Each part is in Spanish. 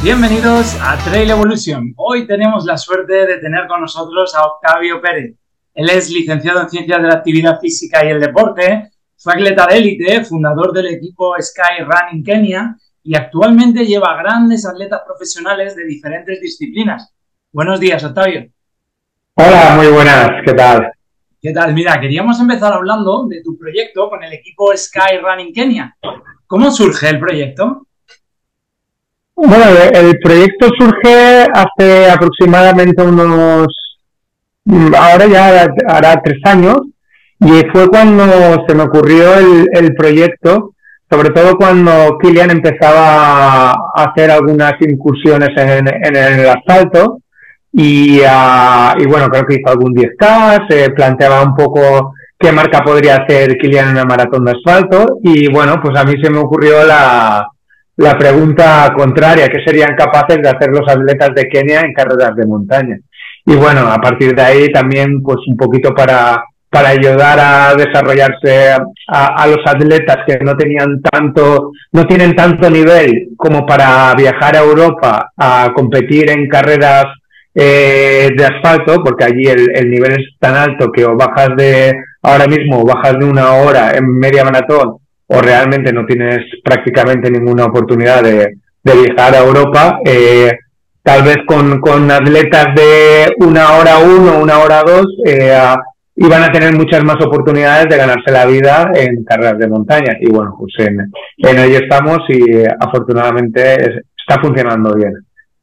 Bienvenidos a Trail Evolution. Hoy tenemos la suerte de tener con nosotros a Octavio Pérez. Él es licenciado en Ciencias de la Actividad Física y el Deporte, fue atleta de élite, fundador del equipo Sky Running Kenya y actualmente lleva grandes atletas profesionales de diferentes disciplinas. Buenos días, Octavio. Hola, muy buenas, ¿qué tal? ¿Qué tal? Mira, queríamos empezar hablando de tu proyecto con el equipo Sky Running Kenya. ¿Cómo surge el proyecto? Bueno, el proyecto surge hace aproximadamente unos, ahora ya hará tres años, y fue cuando se me ocurrió el, proyecto, sobre todo cuando Kilian empezaba a hacer algunas incursiones en, el asfalto, y, ah, y, bueno, creo que hizo algún 10K, se planteaba un poco qué marca podría hacer Kilian en una maratón de asfalto, y bueno, pues a mí se me ocurrió la la pregunta contraria, ¿qué serían capaces de hacer los atletas de Kenia en carreras de montaña? Y bueno, a partir de ahí también pues un poquito para, para ayudar a desarrollarse a, los atletas que no tenían tanto, no tienen tanto nivel como para viajar a Europa a competir en carreras eh, de asfalto, porque allí el, el, nivel es tan alto que o bajas de ahora mismo o bajas de una hora en media maratón o realmente no tienes prácticamente ninguna oportunidad de, viajar a Europa, eh, tal vez con, atletas de una hora uno, una hora dos, eh, iban a tener muchas más oportunidades de ganarse la vida en carreras de montaña. Y bueno, pues en, en ello estamos y eh, afortunadamente está funcionando bien.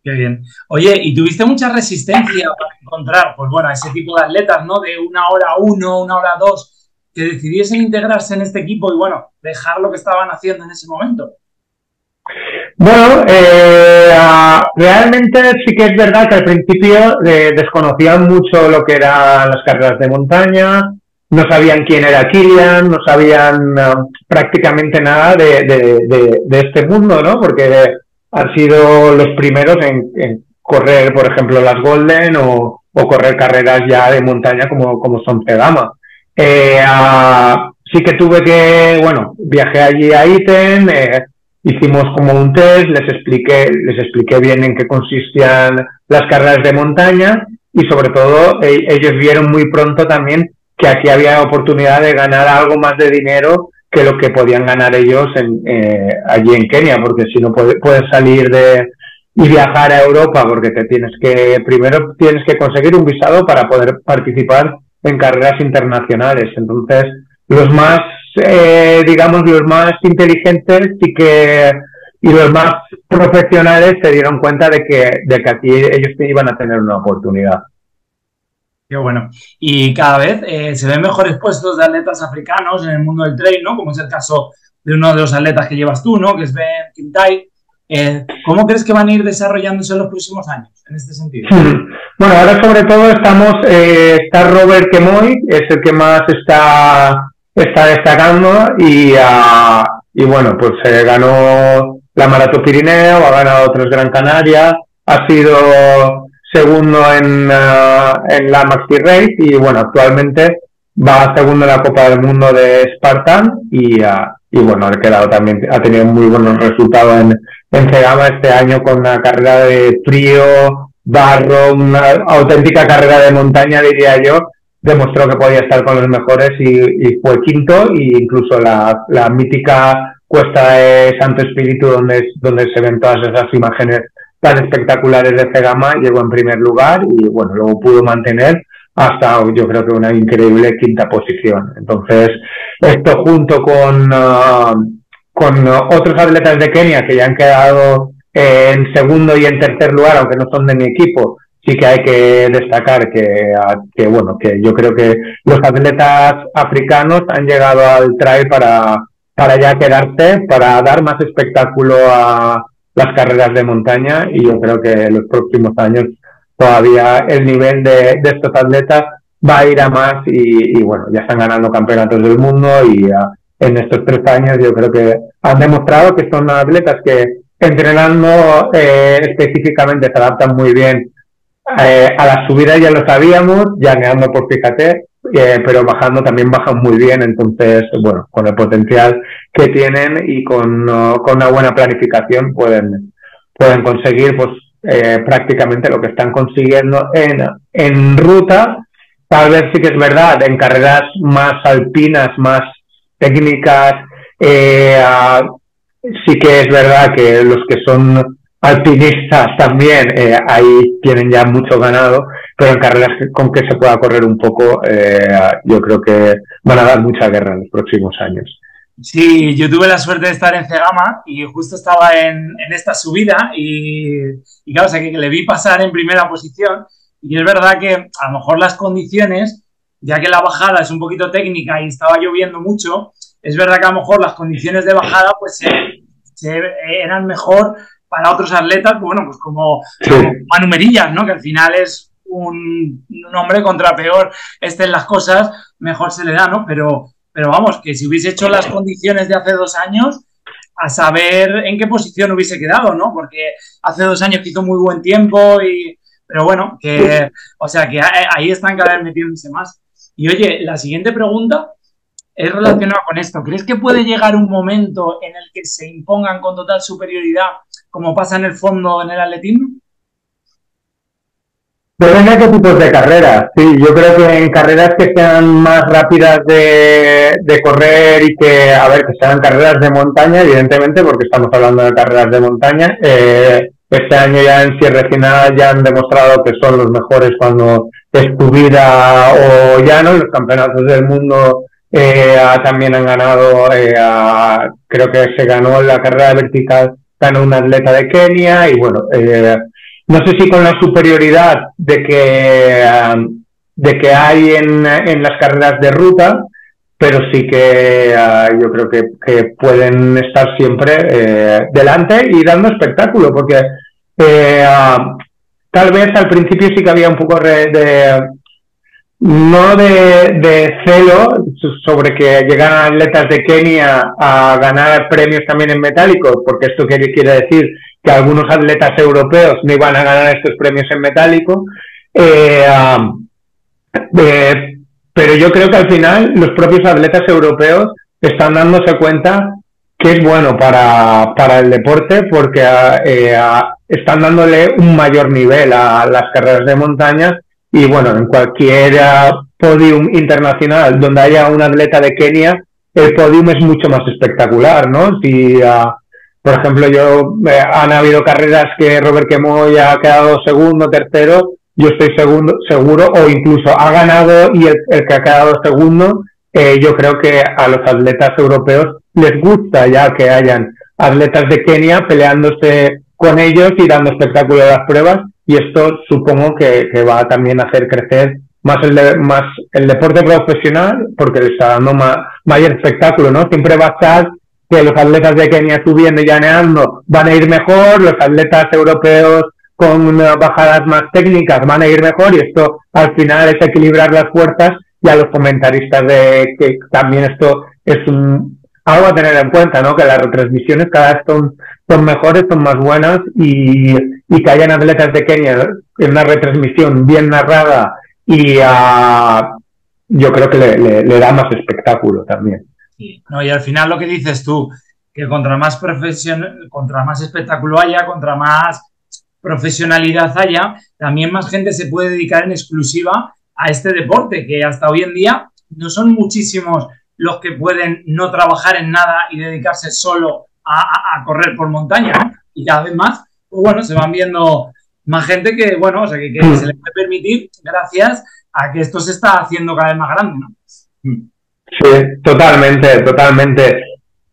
Qué bien. Oye, ¿y tuviste mucha resistencia para encontrar, pues bueno, ese tipo de atletas, ¿no? De una hora uno, una hora dos, que decidiesen integrarse en este equipo y, bueno, dejar lo que estaban haciendo en ese momento? Bueno, eh, realmente sí que es verdad que al principio eh, desconocían mucho lo que eran las carreras de montaña, no sabían quién era Kilian, no sabían eh, prácticamente nada de, este mundo, ¿no? Porque han sido los primeros en, correr, por ejemplo, las Golden o, correr carreras ya de montaña como, como son Pegama. Eh, sí que tuve que, bueno, viajé allí a Iten, eh, hicimos como un test, les expliqué, les expliqué bien en qué consistían las carreras de montaña y sobre todo e, ellos vieron muy pronto también que aquí había oportunidad de ganar algo más de dinero que lo que podían ganar ellos en, eh, allí en Kenia, porque si no puedes salir de y viajar a Europa, porque te tienes que, primero tienes que conseguir un visado para poder participar en carreras internacionales. Entonces, los más, eh, digamos, los más inteligentes y que y los más profesionales se dieron cuenta de que, de que aquí ellos iban a tener una oportunidad. Qué bueno. Y cada vez eh, se ven mejores puestos de atletas africanos en el mundo del trail, ¿no? Como es el caso de uno de los atletas que llevas tú, ¿no? Que es Ben Kintai. Eh, ¿Cómo crees que van a ir desarrollándose en los próximos años en este sentido? Bueno, ahora sobre todo estamos, eh, está Robert Kemoy, es el que más está, está destacando y, uh, y bueno, pues se ganó la Maratón Pirineo, ha ganado otros Gran Canaria, ha sido segundo en, uh, en la Maxi Race y bueno, actualmente va segundo en la Copa del Mundo de Spartan y, uh, y bueno, ha quedado también, ha tenido muy buenos resultados en, en Cegama este año con una carrera de frío, barro, una auténtica carrera de montaña, diría yo, demostró que podía estar con los mejores y, fue quinto, e incluso la, mítica cuesta de Santo Espíritu, donde, donde se ven todas esas imágenes tan espectaculares de Cegama, llegó en primer lugar y bueno, luego pudo mantener hasta yo creo que una increíble quinta posición. Entonces, esto junto con, ah, con otros atletas de Kenia que ya han quedado en segundo y en tercer lugar, aunque no son de mi equipo, sí que hay que destacar que, que bueno, que yo creo que los atletas africanos han llegado al trail para, para ya quedarse, para dar más espectáculo a las carreras de montaña y yo creo que en los próximos años todavía el nivel de, de estos atletas va a ir a más y, bueno, ya están ganando campeonatos del mundo y en estos tres años yo creo que han demostrado que son atletas que entrenando eh, específicamente se adaptan muy bien eh, a la subida ya lo sabíamos, llaneando por fíjate, eh, pero bajando también bajan muy bien, entonces, bueno, con el potencial que tienen y con, con una buena planificación pueden, pueden conseguir pues eh, prácticamente lo que están consiguiendo en, en ruta. Tal vez sí que es verdad, en carreras más alpinas, más técnicas, eh, sí que es verdad que los que son alpinistas también eh, ahí tienen ya mucho ganado, pero en carreras con que se pueda correr un poco, eh, yo creo que van a dar mucha guerra en los próximos años. Sí, yo tuve la suerte de estar en Cegama y justo estaba en, esta subida y, y claro, o que, le vi pasar en primera posición y es verdad que a lo mejor las condiciones, ya que la bajada es un poquito técnica y estaba lloviendo mucho, es verdad que a lo mejor las condiciones de bajada pues se, eran mejor para otros atletas, bueno, pues como, Manu Merillas, ¿no? Que al final es un, hombre contra peor estén las cosas, mejor se le da, ¿no? Pero, pero vamos, que si hubiese hecho las condiciones de hace dos años, a saber en qué posición hubiese quedado, ¿no? Porque hace dos años hizo muy buen tiempo y... Pero bueno, que... O sea, que ahí están cada vez metiéndose más. Y oye, la siguiente pregunta es relacionado con esto. ¿Crees que puede llegar un momento en el que se impongan con total superioridad, como pasa en el fondo en el atletismo? Depende de qué tipos de carreras. Sí, yo creo que en carreras que sean más rápidas de, correr y que, a ver, que sean carreras de montaña, evidentemente, porque estamos hablando de carreras de montaña. Eh, este año ya en cierre final ya han demostrado que son los mejores cuando es vida o llano, los campeonatos del mundo eh, también han ganado, eh, creo que se ganó la carrera vertical, ganó un atleta de Kenia y bueno, eh, no sé si con la superioridad de que, de que hay en, en las carreras de ruta, pero sí que yo creo que, pueden estar siempre delante y dando espectáculo, porque tal vez al principio sí que había un poco de, no de, celo sobre que llegan atletas de Kenia a ganar premios también en metálico, porque esto quiere, quiere decir que algunos atletas europeos no iban a ganar estos premios en metálico. Eh, eh, pero yo creo que al final los propios atletas europeos están dándose cuenta que es bueno para, para el deporte porque eh, están dándole un mayor nivel a las carreras de montaña y bueno, en cualquier podium internacional donde haya un atleta de Kenia, el podium es mucho más espectacular, ¿no? Si, ah, por ejemplo, yo eh, han habido carreras que Robert Kemoy ha quedado segundo, tercero, yo estoy segundo, seguro, o incluso ha ganado y el, que ha quedado segundo, eh, yo creo que a los atletas europeos les gusta ya que hayan atletas de Kenia peleándose con ellos y dando espectáculo a las pruebas y esto supongo que, va a también hacer crecer más el, más el deporte profesional porque le está dando mayor espectáculo, ¿no? Siempre va a estar que los atletas de Kenia subiendo y llaneando van a ir mejor, los atletas europeos con bajadas más técnicas van a ir mejor y esto al final es equilibrar las fuerzas y a los comentaristas de que también esto es un, algo a tener en cuenta, ¿no? Que las retransmisiones cada vez son, son mejores, son más buenas y, que hayan atletas de Kenia en una retransmisión bien narrada y yo creo que le, da más espectáculo también. No, y al final lo que dices tú, que contra más profesión, contra más espectáculo haya, contra más profesionalidad haya, también más gente se puede dedicar en exclusiva a este deporte, que hasta hoy en día no son muchísimos los que pueden no trabajar en nada y dedicarse solo a, correr por montaña. Y cada vez más, pues bueno, se van viendo más gente que, bueno, o sea, que, mm. se les puede permitir gracias a que esto se está haciendo cada vez más grande, ¿no? Mm. Sí, totalmente, totalmente.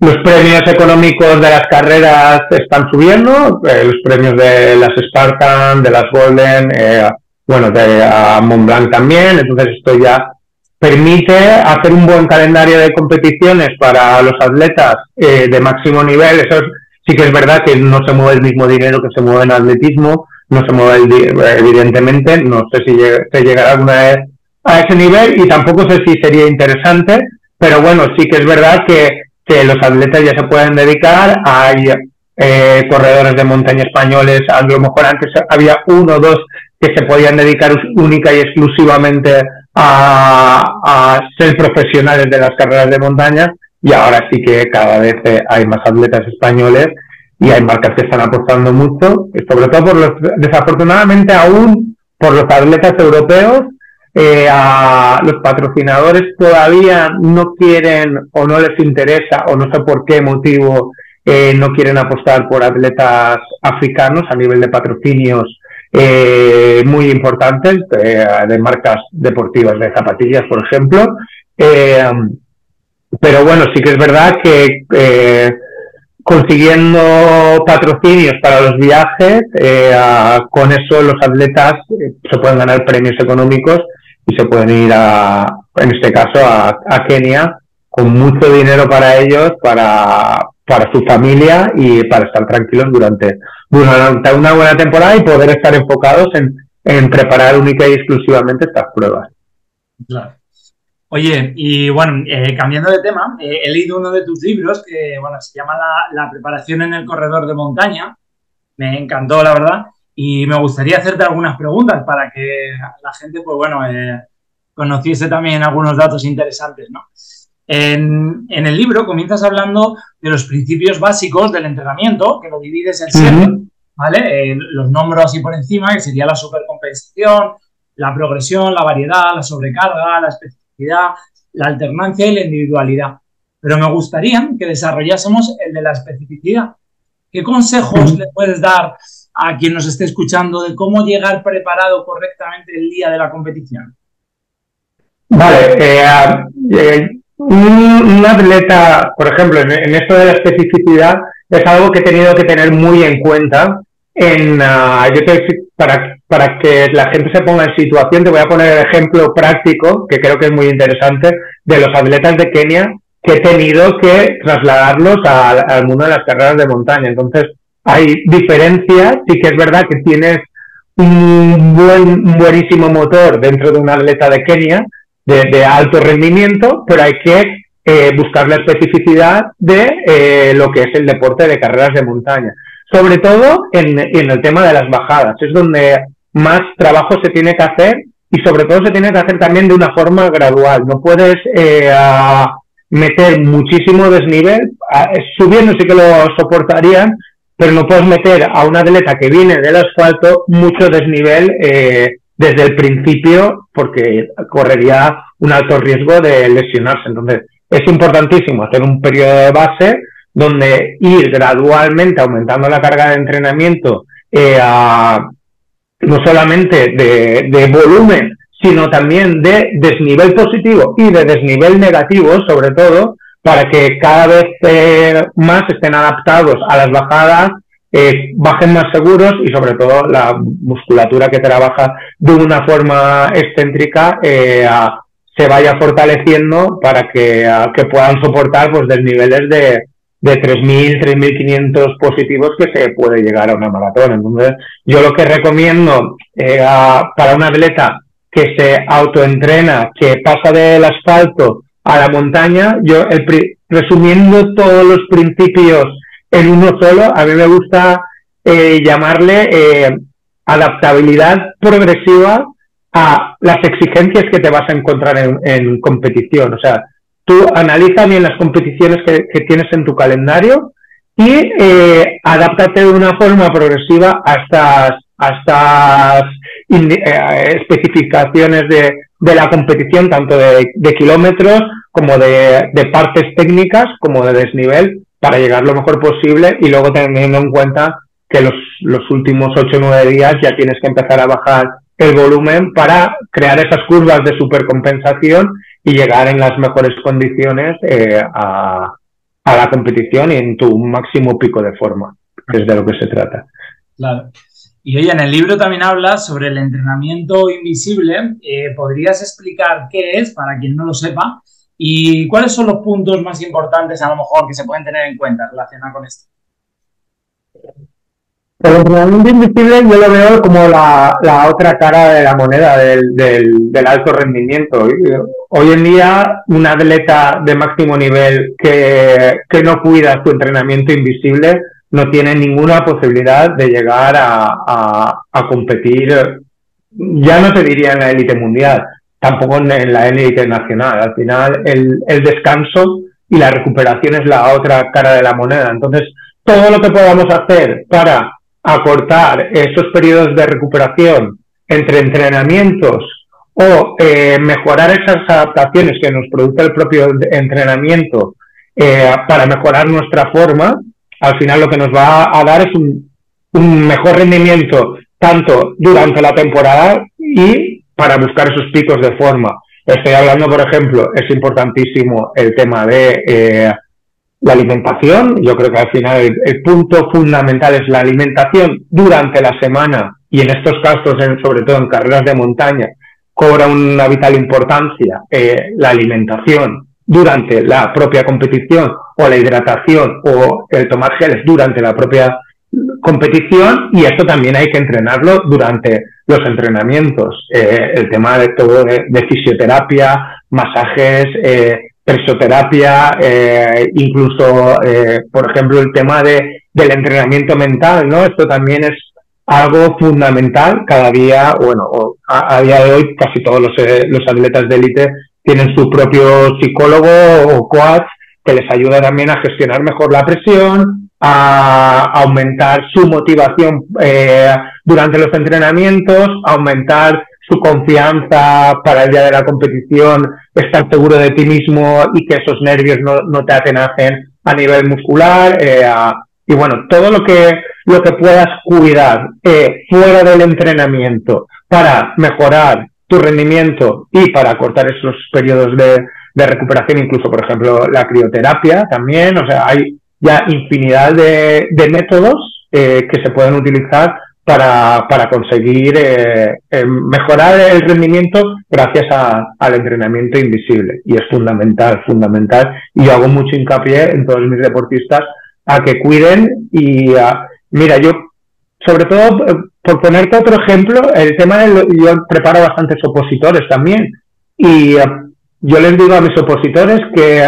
Los premios económicos de las carreras están subiendo, eh, los premios de las Spartan, de las Golden, eh, bueno, de Mont Blanc también, entonces esto ya permite hacer un buen calendario de competiciones para los atletas eh, de máximo nivel. Eso sí que es verdad que no se mueve el mismo dinero que se mueve en atletismo, no se mueve evidentemente, no sé si se llegará alguna vez a ese nivel y tampoco sé si sería interesante, pero bueno, sí que es verdad que, que los atletas ya se pueden dedicar, hay eh, corredores de montaña españoles, a lo mejor antes había uno o dos que se podían dedicar única y exclusivamente a, ser profesionales de las carreras de montaña y ahora sí que cada vez eh, hay más atletas españoles y hay marcas que están apostando mucho, sobre todo por los, desafortunadamente aún por los atletas europeos, eh, a los patrocinadores todavía no quieren o no les interesa o no sé por qué motivo eh, no quieren apostar por atletas africanos a nivel de patrocinios eh, muy importantes de marcas deportivas de zapatillas, por ejemplo. Pero bueno, sí que es verdad que consiguiendo patrocinios para los viajes, eh, con eso los atletas eh, se pueden ganar premios económicos y se pueden ir a, en este caso, a, Kenia con mucho dinero para ellos, para, para su familia y para estar tranquilos durante, durante una buena temporada y poder estar enfocados en, en preparar única y exclusivamente estas pruebas. Claro. Oye, y bueno, eh, cambiando de tema, eh, he leído uno de tus libros que, bueno, se llama la, preparación en el corredor de montaña. Me encantó, la verdad, y me gustaría hacerte algunas preguntas para que la gente, pues bueno, eh, conociese también algunos datos interesantes, ¿no? En, el libro comienzas hablando de los principios básicos del entrenamiento, que lo divides en siete, ¿vale? los nombro así por encima, que sería la supercompensación, la progresión, la variedad, la sobrecarga, la especificidad la alternancia y la individualidad. Pero me gustaría que desarrollásemos el de la especificidad. ¿Qué consejos le puedes dar a quien nos esté escuchando de cómo llegar preparado correctamente el día de la competición? Vale, eh, eh, un, atleta, por ejemplo, en, esto de la especificidad, es algo que he tenido que tener muy en cuenta. En, uh, para que la gente se ponga en situación, te voy a poner el ejemplo práctico, que creo que es muy interesante, de los atletas de Kenia que he tenido que trasladarlos al, mundo de las carreras de montaña. Entonces, hay diferencias, sí que es verdad que tienes un buen, buenísimo motor dentro de un atleta de Kenia, de, alto rendimiento, pero hay que eh, buscar la especificidad de eh, lo que es el deporte de carreras de montaña. Sobre todo en, el tema de las bajadas, es donde más trabajo se tiene que hacer y sobre todo se tiene que hacer también de una forma gradual. No puedes eh, meter muchísimo desnivel, subiendo sí que lo soportarían, pero no puedes meter a un atleta que viene del asfalto mucho desnivel eh, desde el principio porque correría un alto riesgo de lesionarse. Entonces, es importantísimo hacer un periodo de base donde ir gradualmente aumentando la carga de entrenamiento eh, a no solamente de, volumen, sino también de desnivel positivo y de desnivel negativo, sobre todo, para que cada vez eh, más estén adaptados a las bajadas, eh, bajen más seguros y sobre todo la musculatura que trabaja de una forma excéntrica se vaya fortaleciendo para que, que puedan soportar pues desniveles de, de 3.000, 3.500 positivos que se puede llegar a una maratón. Entonces, yo lo que recomiendo eh, para un atleta que se autoentrena, que pasa del asfalto a la montaña, yo el, resumiendo todos los principios en uno solo, a mí me gusta eh, llamarle eh, adaptabilidad progresiva a las exigencias que te vas a encontrar en, en competición. O sea, Tú analiza bien las competiciones que, tienes en tu calendario y eh, adáptate de una forma progresiva a estas, eh, especificaciones de, la competición, tanto de, kilómetros como de, partes técnicas, como de desnivel, para llegar lo mejor posible y luego teniendo en cuenta que los, los últimos 8 o 9 días ya tienes que empezar a bajar el volumen para crear esas curvas de supercompensación y llegar en las mejores condiciones eh, a, la competición y en tu máximo pico de forma, que es de lo que se trata. Claro. Y oye, en el libro también hablas sobre el entrenamiento invisible. Eh, ¿Podrías explicar qué es para quien no lo sepa? ¿Y cuáles son los puntos más importantes a lo mejor que se pueden tener en cuenta relacionados con esto? El entrenamiento invisible yo lo veo como la, otra cara de la moneda del, del, alto rendimiento. Hoy en día, un atleta de máximo nivel que, que no cuida su entrenamiento invisible no tiene ninguna posibilidad de llegar a, a, competir, ya no se diría en la élite mundial, tampoco en la élite nacional. Al final, el, el descanso y la recuperación es la otra cara de la moneda. Entonces, todo lo que podamos hacer para acortar esos periodos de recuperación entre entrenamientos o eh, mejorar esas adaptaciones que nos produce el propio entrenamiento eh, para mejorar nuestra forma, al final lo que nos va a dar es un, un mejor rendimiento tanto durante la temporada y para buscar esos picos de forma. Estoy hablando, por ejemplo, es importantísimo el tema de eh, la alimentación. Yo creo que al final el, punto fundamental es la alimentación durante la semana y en estos casos, sobre todo en carreras de montaña, cobra una vital importancia eh, la alimentación durante la propia competición o la hidratación o el tomar geles durante la propia competición y esto también hay que entrenarlo durante los entrenamientos. Eh, el tema de todo de, fisioterapia, masajes, eh, presoterapia, eh, incluso, eh, por ejemplo, el tema de, del entrenamiento mental, ¿no? Esto también es algo fundamental. Cada día, bueno, a, día de hoy casi todos los, los atletas de élite tienen su propio psicólogo o coach que les ayuda también a gestionar mejor la presión, a aumentar su motivación eh, durante los entrenamientos, aumentar su confianza para el día de la competición, estar seguro de ti mismo y que esos nervios no, no te atenacen a nivel muscular. Eh, y bueno, todo lo que, lo que puedas cuidar eh, fuera del entrenamiento para mejorar tu rendimiento y para cortar esos periodos de, de recuperación, incluso por ejemplo la crioterapia también, o sea, hay ya infinidad de, de métodos eh, que se pueden utilizar para, para conseguir eh, eh, mejorar el rendimiento gracias al entrenamiento invisible. Y es fundamental, fundamental. Y yo hago mucho hincapié en todos mis deportistas a que cuiden y mira, yo sobre todo por ponerte otro ejemplo, el tema del yo preparo bastantes opositores también y yo les digo a mis opositores que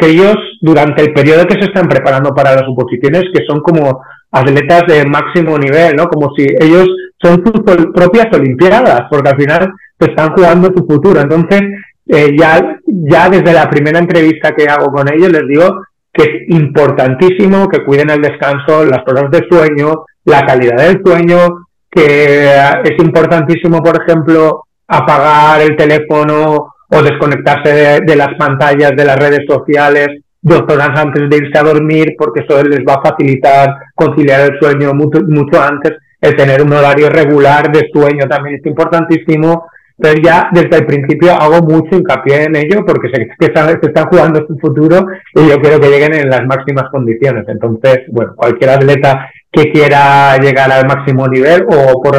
que ellos durante el periodo que se están preparando para las oposiciones, que son como atletas de máximo nivel, ¿no? Como si ellos son sus propias olimpiadas, porque al final se están jugando su futuro. Entonces, eh, ya, ya desde la primera entrevista que hago con ellos les digo que es importantísimo que cuiden el descanso, las horas de sueño, la calidad del sueño, que es importantísimo, por ejemplo, apagar el teléfono o desconectarse de, las pantallas de las redes sociales dos horas antes de irse a dormir porque eso les va a facilitar conciliar el sueño mucho, mucho antes. El tener un horario regular de sueño también es importantísimo. Pero ya desde el principio hago mucho hincapié en ello porque sé que están, se están jugando su futuro y yo quiero que lleguen en las máximas condiciones. Entonces, bueno, cualquier atleta que quiera llegar al máximo nivel o por,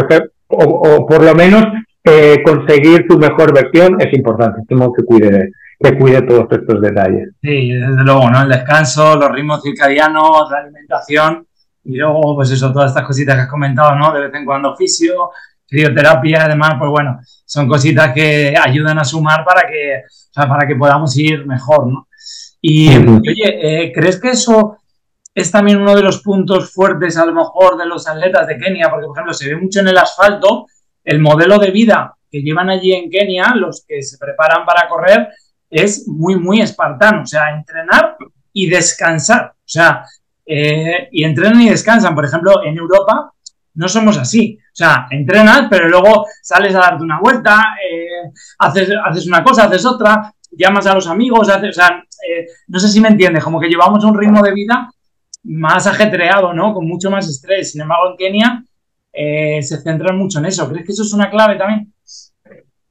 o, o por lo menos eh, conseguir tu mejor versión es importante. Que cuide, que cuide todos estos detalles. Sí, desde luego, ¿no? El descanso, los ritmos circadianos, la alimentación y luego, pues eso, todas estas cositas que has comentado, ¿no? De vez en cuando fisio, fisioterapia, además, pues bueno, son cositas que ayudan a sumar para que, o sea, para que podamos ir mejor, ¿no? Y, oye, eh, ¿crees que eso es también uno de los puntos fuertes, a lo mejor, de los atletas de Kenia? Porque, por ejemplo, se ve mucho en el asfalto, el modelo de vida que llevan allí en Kenia, los que se preparan para correr, es muy, muy espartano. O sea, entrenar y descansar. O sea, eh, y entrenan y descansan. Por ejemplo, en Europa no somos así. O sea, entrenas, pero luego sales a darte una vuelta, eh, haces, haces una cosa, haces otra, llamas a los amigos, haces, o sea, eh, no sé si me entiendes, como que llevamos un ritmo de vida más ajetreado, ¿no? Con mucho más estrés. Sin embargo, en Kenia eh, se centran mucho en eso. ¿Crees que eso es una clave también?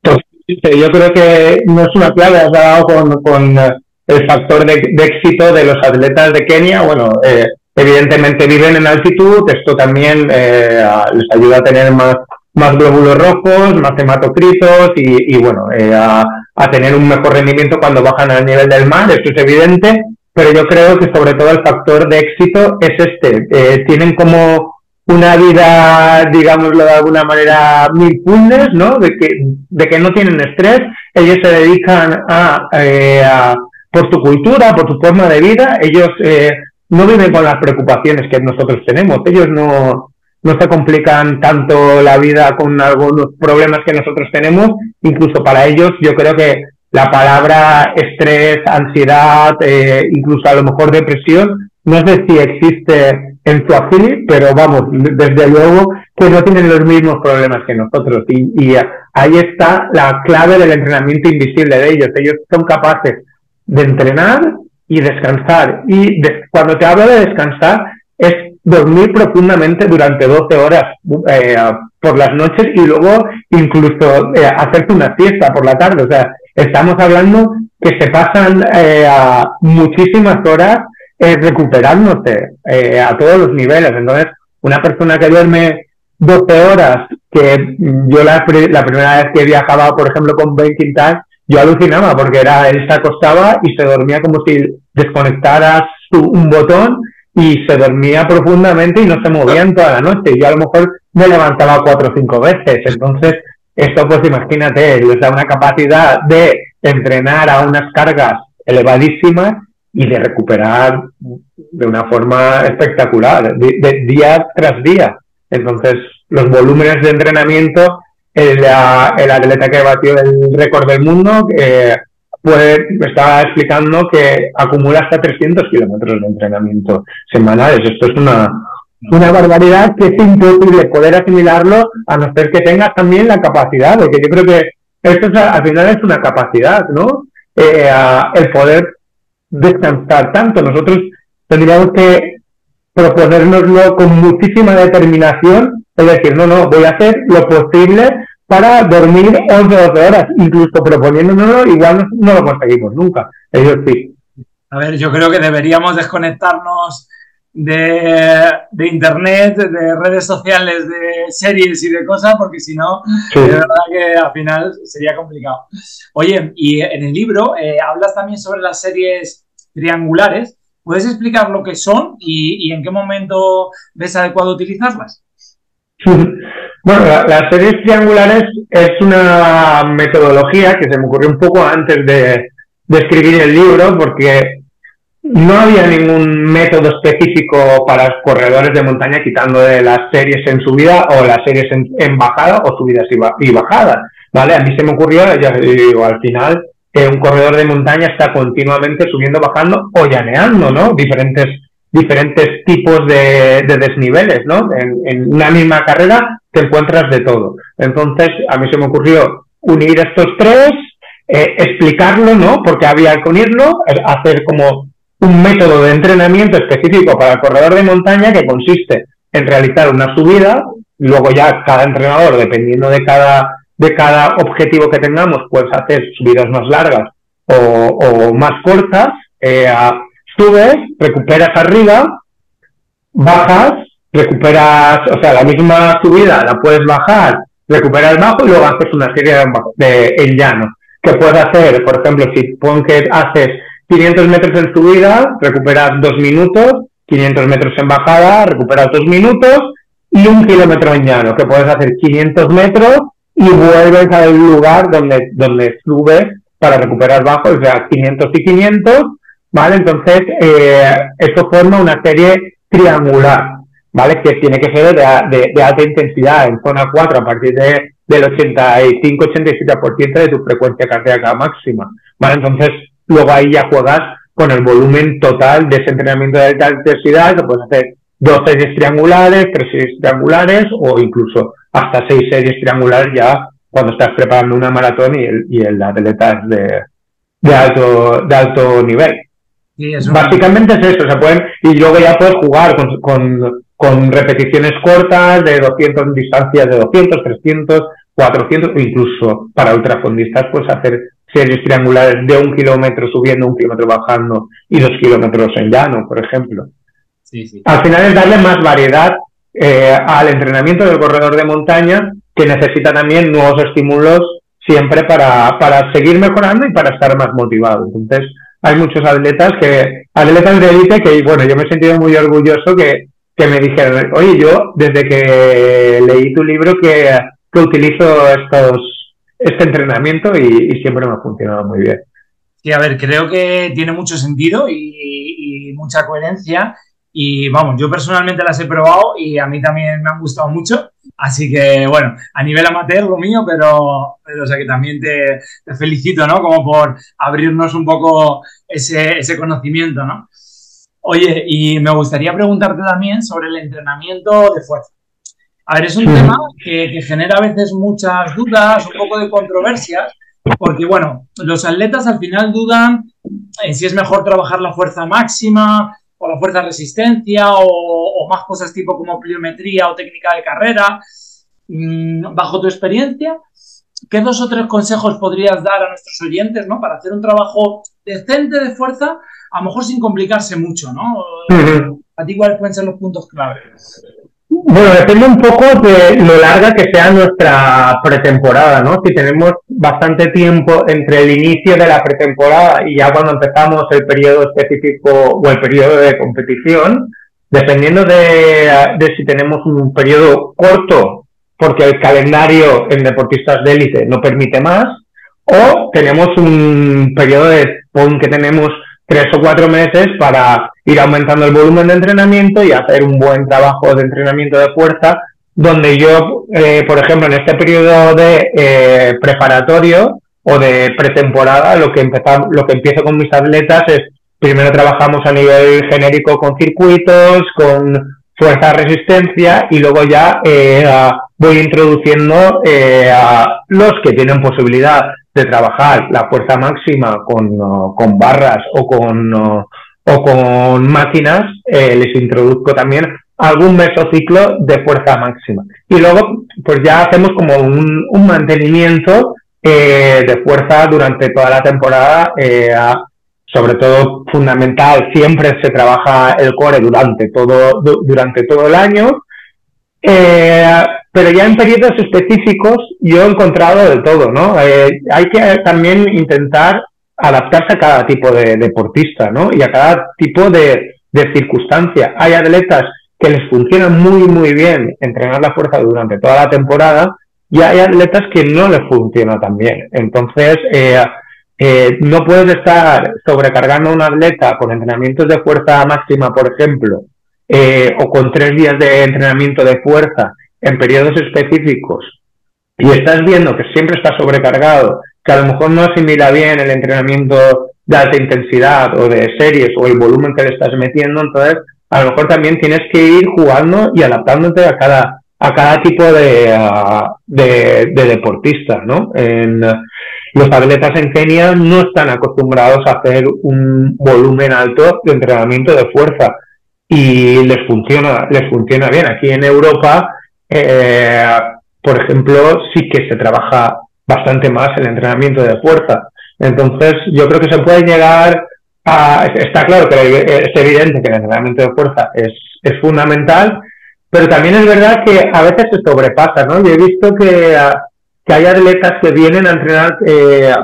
Pues, yo creo que no es una clave, has dado con, eh, el factor de, éxito de los atletas de Kenia. Bueno, eh, evidentemente viven en altitud, esto también les ayuda a tener más, más glóbulos rojos, más hematocritos y, bueno, a, a, tener un mejor rendimiento cuando bajan al nivel del mar, esto es evidente, pero yo creo que sobre todo el factor de éxito es este. tienen como una vida, digámoslo de alguna manera, mindfulness, ¿no? De que, de que no tienen estrés, ellos se dedican a, eh, por su cultura, por su forma de vida, ellos eh, no viven con las preocupaciones que nosotros tenemos, ellos no, no se complican tanto la vida con algunos problemas que nosotros tenemos, incluso para ellos yo creo que la palabra estrés, ansiedad, eh, incluso a lo mejor depresión, no sé si existe en Swahili, pero vamos, desde luego que no tienen los mismos problemas que nosotros. Y, ahí está la clave del entrenamiento invisible de ellos. Ellos son capaces de entrenar y descansar. Y cuando te hablo de descansar, es dormir profundamente durante 12 horas eh, por las noches y luego incluso eh, hacerte una fiesta por la tarde. O sea, estamos hablando que se pasan eh, muchísimas horas eh, recuperándose eh, a todos los niveles. Entonces, una persona que duerme 12 horas, que yo la, primera vez que viajaba, por ejemplo, con Ben Quintal, yo alucinaba porque era él se acostaba y se dormía como si desconectaras un botón y se dormía profundamente y no se movía en toda la noche. Yo a lo mejor me levantaba cuatro o cinco veces. Entonces, esto pues imagínate, da una capacidad de entrenar a unas cargas elevadísimas y de recuperar de una forma espectacular, de, día tras día. Entonces, los volúmenes de entrenamiento, el, el atleta que batió el récord del mundo, eh, pues me estaba explicando que acumula hasta 300 kilómetros de entrenamiento semanales. Esto es una, una barbaridad que es imposible poder asimilarlo a no ser que tengas también la capacidad, porque yo creo que esto al final es una capacidad, ¿no? Eh, el poder descansar tanto. Nosotros tendríamos que proponérnoslo con muchísima determinación, es decir, no, no, voy a hacer lo posible para dormir 11 o 12 horas, incluso proponiéndonoslo, igual no, lo conseguimos nunca. Ellos sí. A ver, yo creo que deberíamos desconectarnos de, de, internet, de redes sociales, de series y de cosas, porque si no, de verdad que al final sería complicado. Oye, y en el libro eh, hablas también sobre las series triangulares. ¿Puedes explicar lo que son y, y en qué momento ves adecuado utilizarlas? Bueno, las series triangulares es una metodología que se me ocurrió un poco antes de, escribir el libro, porque no había ningún método específico para corredores de montaña quitando de las series en subida o las series en, bajada o subidas y, bajadas, ¿vale? A mí se me ocurrió, ya digo, al final, que un corredor de montaña está continuamente subiendo, bajando o llaneando, ¿no? Diferentes diferentes tipos de, desniveles, ¿no? En, una misma carrera te encuentras de todo. Entonces, a mí se me ocurrió unir estos tres, eh, explicarlo, ¿no? Porque había que unirlo, hacer como un método de entrenamiento específico para el corredor de montaña que consiste en realizar una subida, luego ya cada entrenador, dependiendo de cada, de cada objetivo que tengamos, pues hacer subidas más largas o, más cortas, eh, subes, recuperas arriba, bajas, recuperas, o sea, la misma subida la puedes bajar, recuperas bajo y luego haces una serie de, en llano. Que puedes hacer, por ejemplo, si pon que haces 500 metros en subida, recuperas dos minutos, 500 metros en bajada, recuperas dos minutos y un kilómetro en llano, que puedes hacer 500 metros y vuelves al lugar donde, donde subes para recuperar bajo, o sea, 500 y 500 ¿vale? Entonces, eh, esto forma una serie triangular, ¿vale? Que tiene que ser de, alta intensidad, en zona 4, a partir de, del 85-87% de tu frecuencia cardíaca máxima, ¿vale? Entonces, luego ahí ya juegas con el volumen total de ese entrenamiento de alta intensidad, que puedes hacer dos series triangulares, tres series triangulares o incluso hasta seis series triangulares ya cuando estás preparando una maratón y el, y el atleta es de, de, alto, de alto nivel. Básicamente es eso, se pueden, y luego ya puedes jugar con, con, repeticiones cortas de 200 distancias de 200, 300, 400, incluso para ultrafondistas puedes hacer series triangulares de un kilómetro subiendo, un kilómetro bajando y dos kilómetros en llano, por ejemplo. Al final es darle más variedad eh, al entrenamiento del corredor de montaña que necesita también nuevos estímulos siempre para, para seguir mejorando y para estar más motivado. Entonces, hay muchos atletas que, atletas de élite que, bueno, yo me he sentido muy orgulloso que, que me dijeron, oye, yo desde que leí tu libro que, que utilizo estos, este entrenamiento y, siempre me ha funcionado muy bien. Sí, a ver, creo que tiene mucho sentido y, mucha coherencia. Y vamos, yo personalmente las he probado y a mí también me han gustado mucho. Así que, bueno, a nivel amateur lo mío, pero, o sea que también te, felicito, ¿no? Como por abrirnos un poco ese, ese conocimiento, ¿no? Oye, y me gustaría preguntarte también sobre el entrenamiento de fuerza. A ver, es un tema que, que, genera a veces muchas dudas, un poco de controversias, porque bueno, los atletas al final dudan en si es mejor trabajar la fuerza máxima o la fuerza resistencia o, más cosas tipo como pliometría o técnica de carrera. Mm, bajo tu experiencia, ¿qué dos o tres consejos podrías dar a nuestros oyentes ¿no? para hacer un trabajo decente de fuerza, a lo mejor sin complicarse mucho? ¿no? ¿A ti cuáles pueden ser los puntos claves? Bueno, depende un poco de lo larga que sea nuestra pretemporada, ¿no? Si tenemos bastante tiempo entre el inicio de la pretemporada y ya cuando empezamos el periodo específico o el periodo de competición, dependiendo de, si tenemos un periodo corto, porque el calendario en deportistas de élite no permite más, o tenemos un periodo de, que tenemos tres o cuatro meses para ir aumentando el volumen de entrenamiento y hacer un buen trabajo de entrenamiento de fuerza, donde yo, eh, por ejemplo, en este periodo de eh, preparatorio o de pretemporada, lo que empezamos, lo que empiezo con mis atletas es primero trabajamos a nivel genérico con circuitos, con fuerza resistencia y luego ya eh, voy introduciendo a los que tienen posibilidad de trabajar la fuerza máxima con, con barras o con, o con máquinas, eh, les introduzco también algún mesociclo de fuerza máxima. Y luego, pues ya hacemos como un, un mantenimiento eh, de fuerza durante toda la temporada, eh, sobre todo fundamental, siempre se trabaja el core durante todo, durante todo el año. pero ya en periodos específicos yo he encontrado de todo, ¿no? hay que también intentar adaptarse a cada tipo de deportista, ¿no? Y a cada tipo de, circunstancia. Hay atletas que les funciona muy, muy bien entrenar la fuerza durante toda la temporada y hay atletas que no les funciona tan bien. Entonces, eh, eh, no puedes estar sobrecargando a un atleta con entrenamientos de fuerza máxima, por ejemplo, eh, o con tres días de entrenamiento de fuerza en periodos específicos y estás viendo que siempre está sobrecargado que a lo mejor no asimila bien el entrenamiento de alta intensidad o de series o el volumen que le estás metiendo, entonces a lo mejor también tienes que ir jugando y adaptándote a cada a cada tipo de, de, deportista, ¿no? En, los atletas en Kenia no están acostumbrados a hacer un volumen alto de entrenamiento de fuerza y les funciona, les funciona bien. Aquí en Europa, eh, por ejemplo, sí que se trabaja bastante más el entrenamiento de fuerza. Entonces, yo creo que se puede llegar a... Está claro que es evidente que el entrenamiento de fuerza es, es fundamental, pero también es verdad que a veces se sobrepasa, ¿no? Yo he visto que, que hay atletas que vienen a entrenar eh,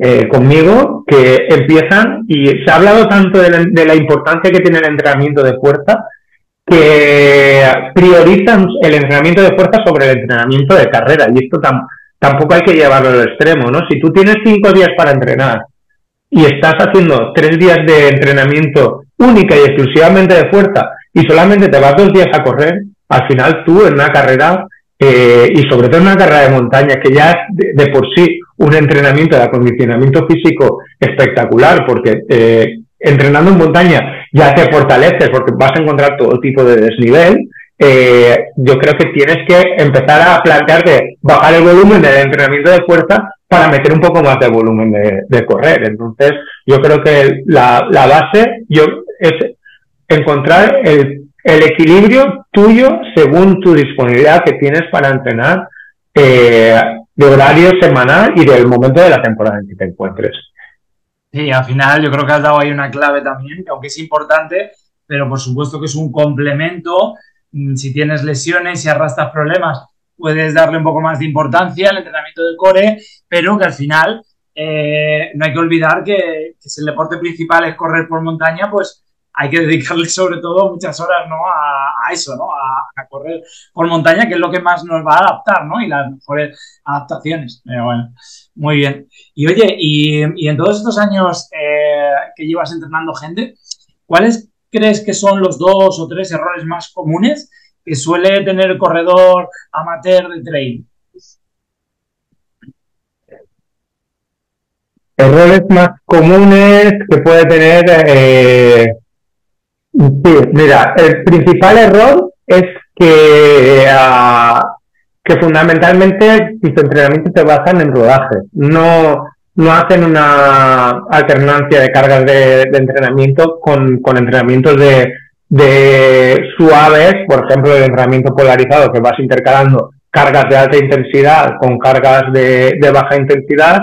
eh, conmigo, que empiezan, y se ha hablado tanto de la, de la importancia que tiene el entrenamiento de fuerza, que priorizan el entrenamiento de fuerza sobre el entrenamiento de carrera. Y esto también tampoco hay que llevarlo al extremo, ¿no? Si tú tienes cinco días para entrenar y estás haciendo tres días de entrenamiento única y exclusivamente de fuerza y solamente te vas dos días a correr, al final tú en una carrera, eh, y sobre todo en una carrera de montaña, que ya es de, por sí un entrenamiento de acondicionamiento físico espectacular, porque eh, entrenando en montaña ya te fortaleces porque vas a encontrar todo tipo de desnivel, eh, yo creo que tienes que empezar a plantearte bajar el volumen del entrenamiento de fuerza para meter un poco más de volumen de, correr. Entonces, yo creo que la, base yo, es encontrar el, equilibrio tuyo según tu disponibilidad que tienes para entrenar eh, de horario semanal y del momento de la temporada en que te encuentres. Sí, al final yo creo que has dado ahí una clave también, que aunque es importante, pero por supuesto que es un complemento si tienes lesiones y arrastras problemas, puedes darle un poco más de importancia al entrenamiento del core, pero que al final eh, no hay que olvidar que, si el deporte principal es correr por montaña, pues hay que dedicarle sobre todo muchas horas ¿no? a, eso, ¿no? A, correr por montaña, que es lo que más nos va a adaptar, ¿no? Y las mejores adaptaciones. Pero bueno, muy bien. Y oye, y, en todos estos años eh, que llevas entrenando gente, ¿cuáles crees que son los dos o tres errores más comunes que suele tener el corredor amateur de trail? Errores más comunes que puede tener, eh, mira, el principal error es que, uh, que fundamentalmente tus entrenamientos se basan en rodaje. No, no hacen una alternancia de cargas de, entrenamiento con, con entrenamientos de, de suaves, por ejemplo, el entrenamiento polarizado, que vas intercalando cargas de alta intensidad con cargas de, baja intensidad,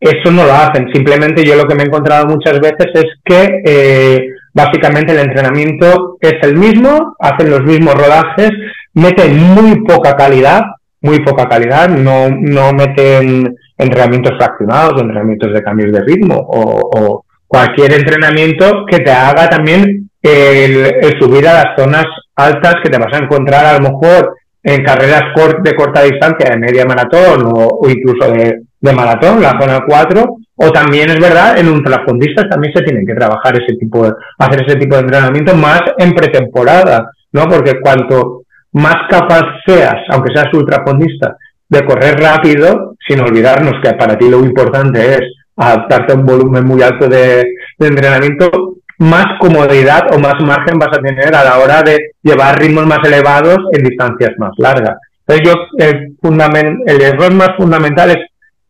eso no lo hacen. Simplemente yo lo que me he encontrado muchas veces es que eh, básicamente el entrenamiento es el mismo, hacen los mismos rodajes, meten muy poca calidad, muy poca calidad, no, no meten entrenamientos fraccionados, entrenamientos de cambios de ritmo o, cualquier entrenamiento que te haga también el, subir a las zonas altas que te vas a encontrar a lo mejor en carreras de corta distancia, de media maratón o, incluso de, maratón, la zona 4, o también es verdad, en ultrafondistas también se tienen que trabajar ese tipo de, hacer ese tipo de entrenamiento más en pretemporada, ¿no? Porque cuanto más capaz seas, aunque seas ultrafondista, de correr rápido, sin olvidarnos que para ti lo importante es adaptarte a un volumen muy alto de, entrenamiento, más comodidad o más margen vas a tener a la hora de llevar ritmos más elevados en distancias más largas. Entonces yo, el, el error más fundamental es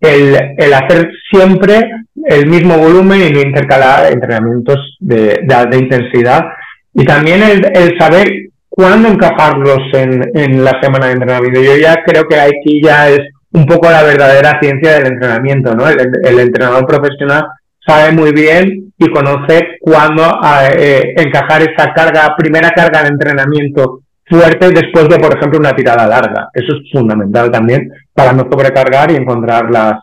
el, el, hacer siempre el mismo volumen y no intercalar entrenamientos de, de alta intensidad. Y también el, el saber cuándo encajarlos en, en, la semana de entrenamiento. Yo ya creo que aquí ya es un poco la verdadera ciencia del entrenamiento, ¿no? El, entrenador profesional sabe muy bien y conoce cuándo eh, encajar esa carga, primera carga de entrenamiento fuerte después de, por ejemplo, una tirada larga. Eso es fundamental también para no sobrecargar y encontrar las,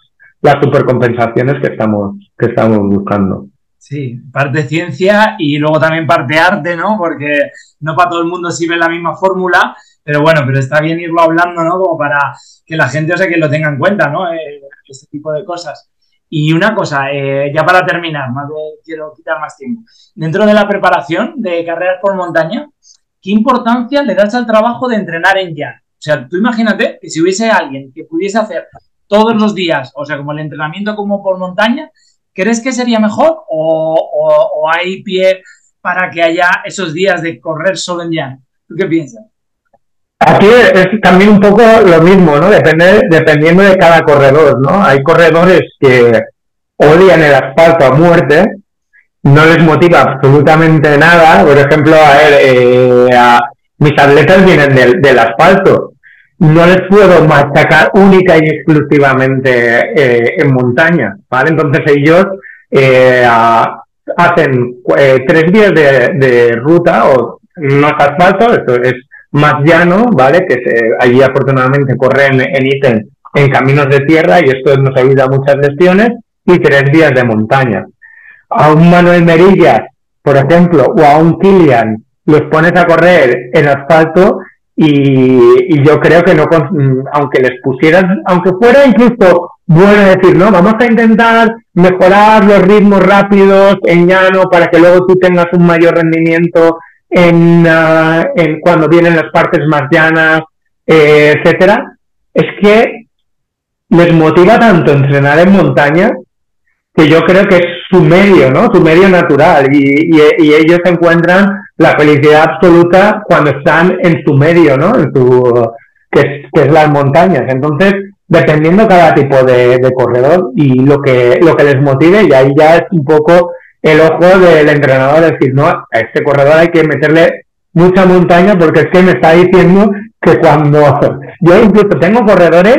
las supercompensaciones que estamos, que estamos buscando. Sí, parte ciencia y luego también parte arte, ¿no? Porque no para todo el mundo sirve la misma fórmula, pero bueno, pero está bien irlo hablando, ¿no? Como para que la gente, o sea, que lo tenga en cuenta, ¿no? Eh, este tipo de cosas. Y una cosa, eh, ya para terminar, más quiero quitar más tiempo. Dentro de la preparación de carreras por montaña, ¿qué importancia le das al trabajo de entrenar en llano? O sea, tú imagínate que si hubiese alguien que pudiese hacer todos los días, o sea, como el entrenamiento como por montaña, ¿Crees que sería mejor o, hay pie para que haya esos días de correr solo en llano? ¿Tú qué piensas? Aquí es también un poco lo mismo, ¿no? Depende, dependiendo de cada corredor, ¿no? Hay corredores que odian el asfalto a muerte, no les motiva absolutamente nada. Por ejemplo, a, eh, mis atletas vienen del, del asfalto no les puedo machacar única y exclusivamente eh, en montaña, ¿vale? Entonces ellos eh, hacen eh, tres días de, ruta o no asfalto, esto es más llano, ¿vale? Que allí afortunadamente corren en ítem en caminos de tierra y esto nos evita muchas lesiones y tres días de montaña. A un Manuel Merillas, por ejemplo, o a un Kilian, los pones a correr en asfalto y, yo creo que no, aunque les pusieran, aunque fuera incluso bueno decir, no, vamos a intentar mejorar los ritmos rápidos en llano para que luego tú tengas un mayor rendimiento en, ah, en cuando vienen las partes más llanas, eh, etcétera, es que les motiva tanto entrenar en montaña que yo creo que es su medio, ¿no? Su medio natural y, y ellos encuentran la felicidad absoluta cuando están en su medio, ¿no? En su, que, es, las montañas. Entonces, dependiendo cada tipo de, corredor y lo que, lo que les motive, y ahí ya es un poco el ojo del entrenador, decir, no, a este corredor hay que meterle mucha montaña porque es que me está diciendo que cuando yo incluso tengo corredores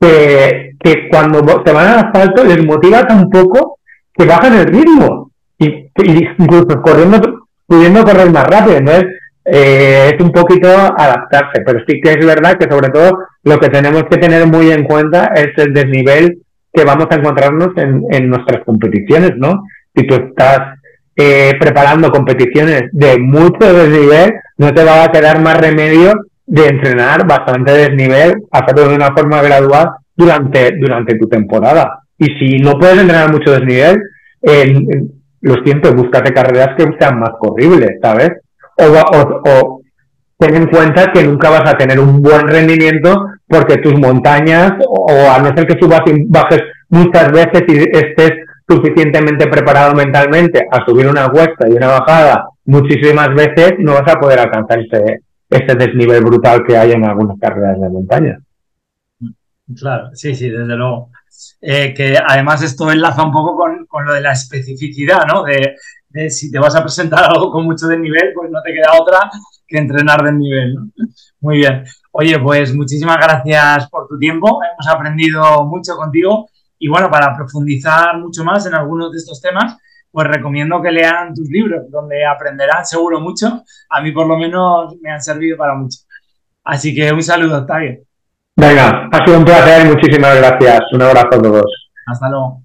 que, cuando se van al asfalto les motiva tan poco que bajan el ritmo y, incluso corriendo pudiendo correr más rápido. Entonces, eh, es un poquito adaptarse, pero sí que es verdad que sobre todo lo que tenemos que tener muy en cuenta es el desnivel que vamos a encontrarnos en, en nuestras competiciones, ¿no? Si tú estás eh, preparando competiciones de mucho desnivel, no te va a quedar más remedio de entrenar bastante desnivel, hacerlo de una forma gradual durante, durante tu temporada. Y si no puedes entrenar mucho desnivel, en, lo siento, búscate carreras que sean más corribles, ¿sabes? O, o, ten en cuenta que nunca vas a tener un buen rendimiento porque tus montañas, o a no ser que subas y bajes muchas veces y estés suficientemente preparado mentalmente a subir una cuesta y una bajada muchísimas veces no vas a poder alcanzar ese, ese desnivel brutal que hay en algunas carreras de montaña. Claro, sí, sí, desde luego. Eh, que además esto enlaza un poco con, con, lo de la especificidad, ¿no? De, de, si te vas a presentar algo con mucho desnivel, pues no te queda otra que entrenar desnivel, ¿no? Muy bien. Oye, pues muchísimas gracias por tu tiempo. Hemos aprendido mucho contigo. Y bueno, para profundizar mucho más en algunos de estos temas, pues recomiendo que lean tus libros, donde aprenderán seguro mucho. A mí por lo menos me han servido para mucho. Así que un saludo, Octavio. Venga, ha sido un placer, muchísimas gracias. Un abrazo a todos. Hasta luego.